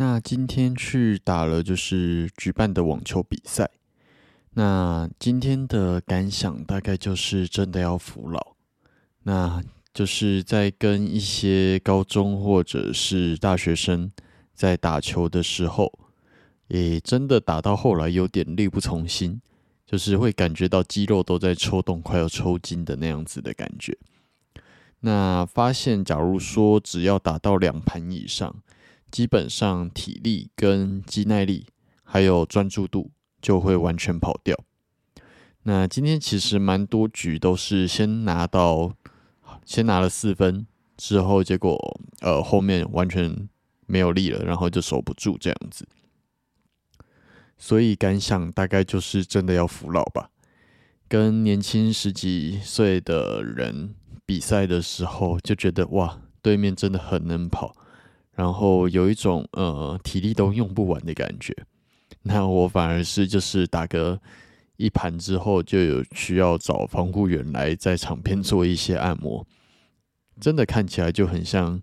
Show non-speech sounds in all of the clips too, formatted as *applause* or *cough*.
那今天去打了就是举办的网球比赛，那今天的感想大概就是真的要服老，那就是在跟一些高中或者是大学生在打球的时候，也真的打到后来有点力不从心，就是会感觉到肌肉都在抽动，快要抽筋的那样子的感觉。那发现，假如说只要打到两盘以上。基本上体力跟肌耐力还有专注度就会完全跑掉。那今天其实蛮多局都是先拿到，先拿了四分之后，结果呃后面完全没有力了，然后就守不住这样子。所以感想大概就是真的要服老吧。跟年轻十几岁的人比赛的时候，就觉得哇，对面真的很能跑。然后有一种呃体力都用不完的感觉，那我反而是就是打个一盘之后，就有需要找防护员来在场边做一些按摩，真的看起来就很像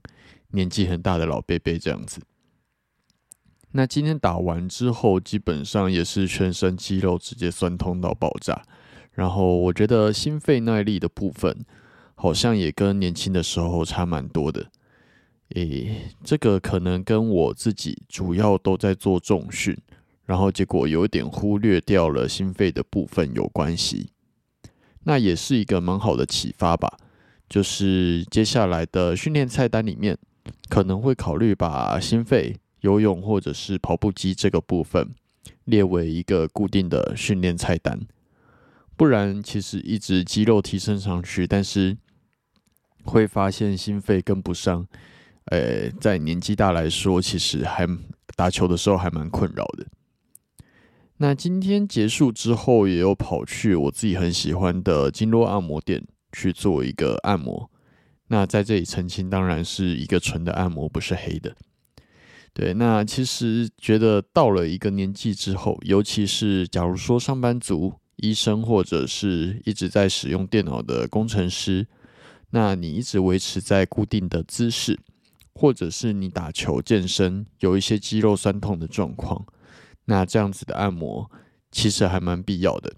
年纪很大的老贝贝这样子。那今天打完之后，基本上也是全身肌肉直接酸痛到爆炸，然后我觉得心肺耐力的部分好像也跟年轻的时候差蛮多的。诶，这个可能跟我自己主要都在做重训，然后结果有点忽略掉了心肺的部分有关系。那也是一个蛮好的启发吧。就是接下来的训练菜单里面，可能会考虑把心肺、游泳或者是跑步机这个部分列为一个固定的训练菜单。不然，其实一直肌肉提升上去，但是会发现心肺跟不上。呃，在年纪大来说，其实还打球的时候还蛮困扰的。那今天结束之后，也有跑去我自己很喜欢的经络按摩店去做一个按摩。那在这里澄清，当然是一个纯的按摩，不是黑的。对，那其实觉得到了一个年纪之后，尤其是假如说上班族、医生或者是一直在使用电脑的工程师，那你一直维持在固定的姿势。或者是你打球健身有一些肌肉酸痛的状况，那这样子的按摩其实还蛮必要的。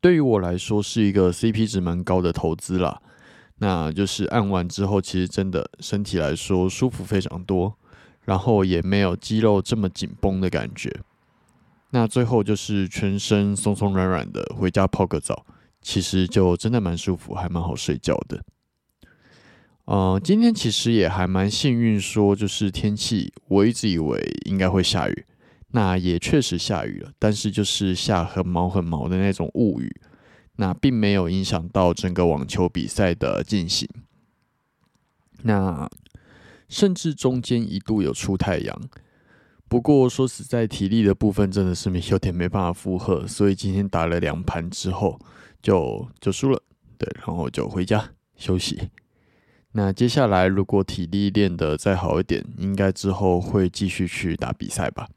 对于我来说是一个 CP 值蛮高的投资啦。那就是按完之后，其实真的身体来说舒服非常多，然后也没有肌肉这么紧绷的感觉。那最后就是全身松松软软的，回家泡个澡，其实就真的蛮舒服，还蛮好睡觉的。呃，今天其实也还蛮幸运，说就是天气，我一直以为应该会下雨，那也确实下雨了，但是就是下很毛很毛的那种雾雨。那并没有影响到整个网球比赛的进行。那甚至中间一度有出太阳，不过说实在，体力的部分真的是 *laughs* 有点没办法负荷，所以今天打了两盘之后就就输了。对，然后就回家休息。那接下来如果体力练得再好一点，应该之后会继续去打比赛吧。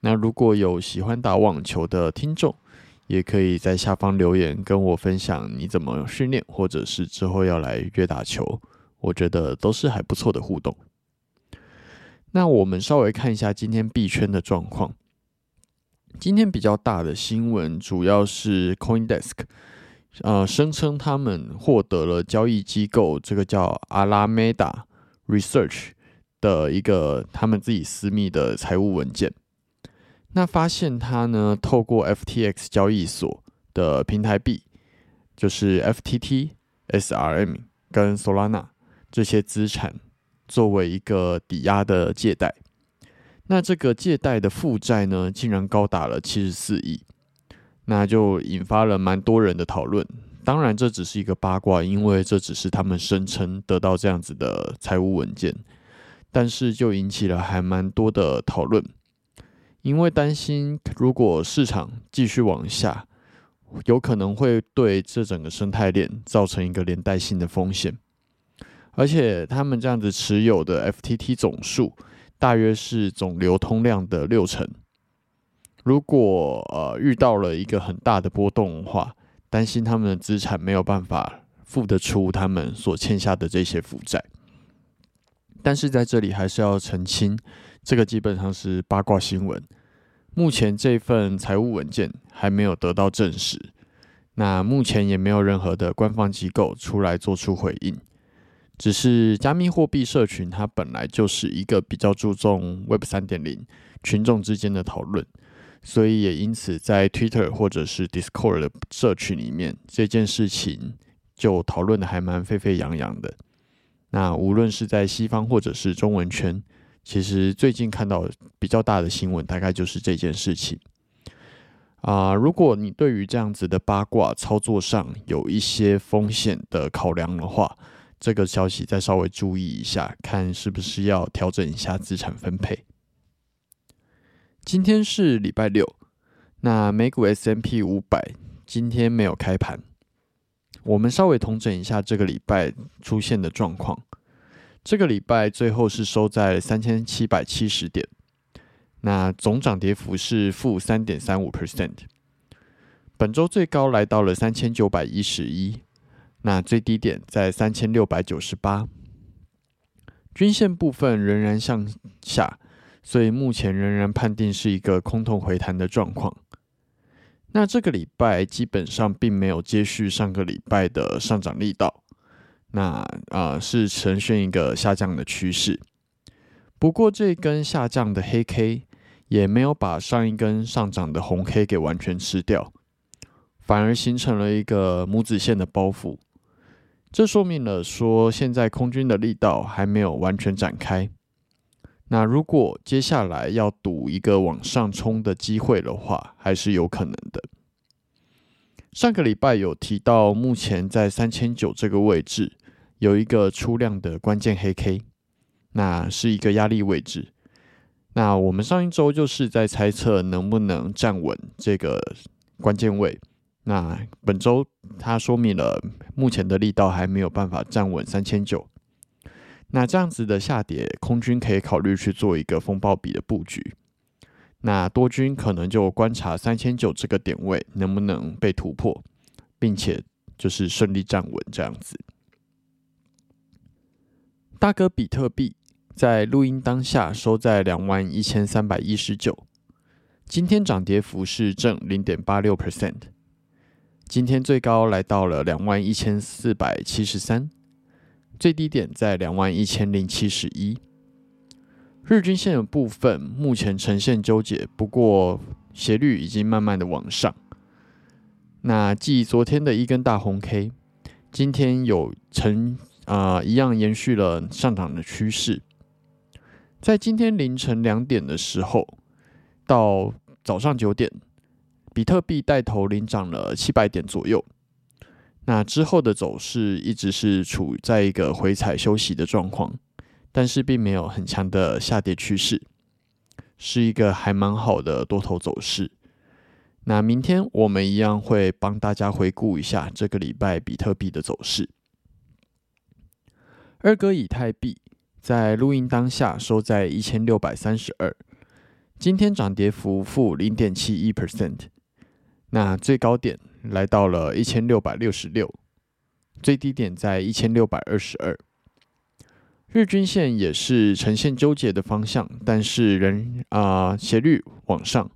那如果有喜欢打网球的听众，也可以在下方留言跟我分享你怎么训练，或者是之后要来约打球，我觉得都是还不错的互动。那我们稍微看一下今天币圈的状况。今天比较大的新闻主要是 CoinDesk，呃，声称他们获得了交易机构这个叫 Alameda Research 的一个他们自己私密的财务文件。那发现他呢，透过 FTX 交易所的平台币，就是 FTT、SRM 跟 Solana 这些资产，作为一个抵押的借贷。那这个借贷的负债呢，竟然高达了七十四亿，那就引发了蛮多人的讨论。当然，这只是一个八卦，因为这只是他们声称得到这样子的财务文件，但是就引起了还蛮多的讨论。因为担心，如果市场继续往下，有可能会对这整个生态链造成一个连带性的风险。而且，他们这样子持有的 FTT 总数大约是总流通量的六成。如果呃遇到了一个很大的波动的话，担心他们的资产没有办法付得出他们所欠下的这些负债。但是在这里还是要澄清。这个基本上是八卦新闻。目前这份财务文件还没有得到证实，那目前也没有任何的官方机构出来做出回应。只是加密货币社群它本来就是一个比较注重 Web 三点零群众之间的讨论，所以也因此在 Twitter 或者是 Discord 的社群里面，这件事情就讨论的还蛮沸沸扬扬的。那无论是在西方或者是中文圈。其实最近看到比较大的新闻，大概就是这件事情啊。如果你对于这样子的八卦操作上有一些风险的考量的话，这个消息再稍微注意一下，看是不是要调整一下资产分配。今天是礼拜六，那美股 S M P 五百今天没有开盘，我们稍微统整一下这个礼拜出现的状况。这个礼拜最后是收在三千七百七十点，那总涨跌幅是负三点三五 percent。本周最高来到了三千九百一十一，那最低点在三千六百九十八。均线部分仍然向下，所以目前仍然判定是一个空头回弹的状况。那这个礼拜基本上并没有接续上个礼拜的上涨力道。那啊是呈现一个下降的趋势，不过这根下降的黑 K 也没有把上一根上涨的红 K 给完全吃掉，反而形成了一个母子线的包袱。这说明了说，现在空军的力道还没有完全展开。那如果接下来要赌一个往上冲的机会的话，还是有可能的。上个礼拜有提到，目前在三千九这个位置。有一个出量的关键黑 K，那是一个压力位置。那我们上一周就是在猜测能不能站稳这个关键位。那本周它说明了目前的力道还没有办法站稳三千九。那这样子的下跌，空军可以考虑去做一个风暴比的布局。那多军可能就观察三千九这个点位能不能被突破，并且就是顺利站稳这样子。大哥比特币在录音当下收在两万一千三百一十九，今天涨跌幅是正零点八六 percent。今天最高来到了两万一千四百七十三，最低点在两万一千零七十一。日均线的部分目前呈现纠结，不过斜率已经慢慢的往上。那继昨天的一根大红 K，今天有呈啊一样延续了上涨的趋势。在今天凌晨两点的时候到早上九点。比特币带头领涨了七百点左右，那之后的走势一直是处在一个回踩休息的状况，但是并没有很强的下跌趋势，是一个还蛮好的多头走势。那明天我们一样会帮大家回顾一下这个礼拜比特币的走势。二哥以太币在录音当下收在一千六百三十二，今天涨跌幅负零点七一 percent。那最高点来到了一千六百六十六，最低点在一千六百二十二。日均线也是呈现纠结的方向，但是仍啊斜率往上，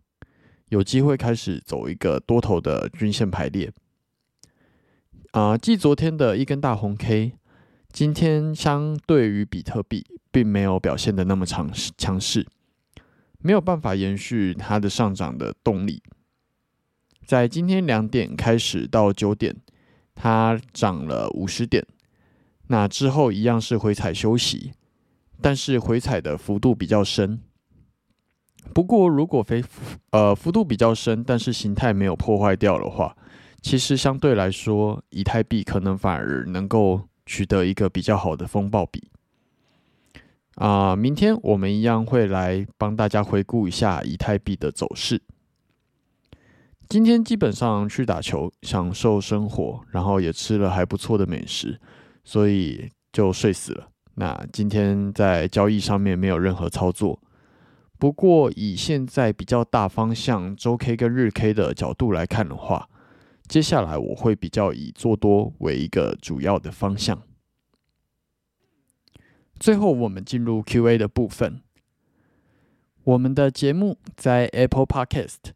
有机会开始走一个多头的均线排列。啊，继昨天的一根大红 K，今天相对于比特币并没有表现的那么强强势，没有办法延续它的上涨的动力。在今天两点开始到九点，它涨了五十点。那之后一样是回踩休息，但是回踩的幅度比较深。不过如果非呃幅度比较深，但是形态没有破坏掉的话，其实相对来说，以太币可能反而能够取得一个比较好的风暴比。啊，明天我们一样会来帮大家回顾一下以太币的走势。今天基本上去打球，享受生活，然后也吃了还不错的美食，所以就睡死了。那今天在交易上面没有任何操作。不过以现在比较大方向周 K 跟日 K 的角度来看的话，接下来我会比较以做多为一个主要的方向。最后我们进入 Q&A 的部分。我们的节目在 Apple Podcast。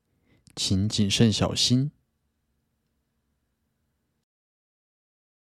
请谨慎小心。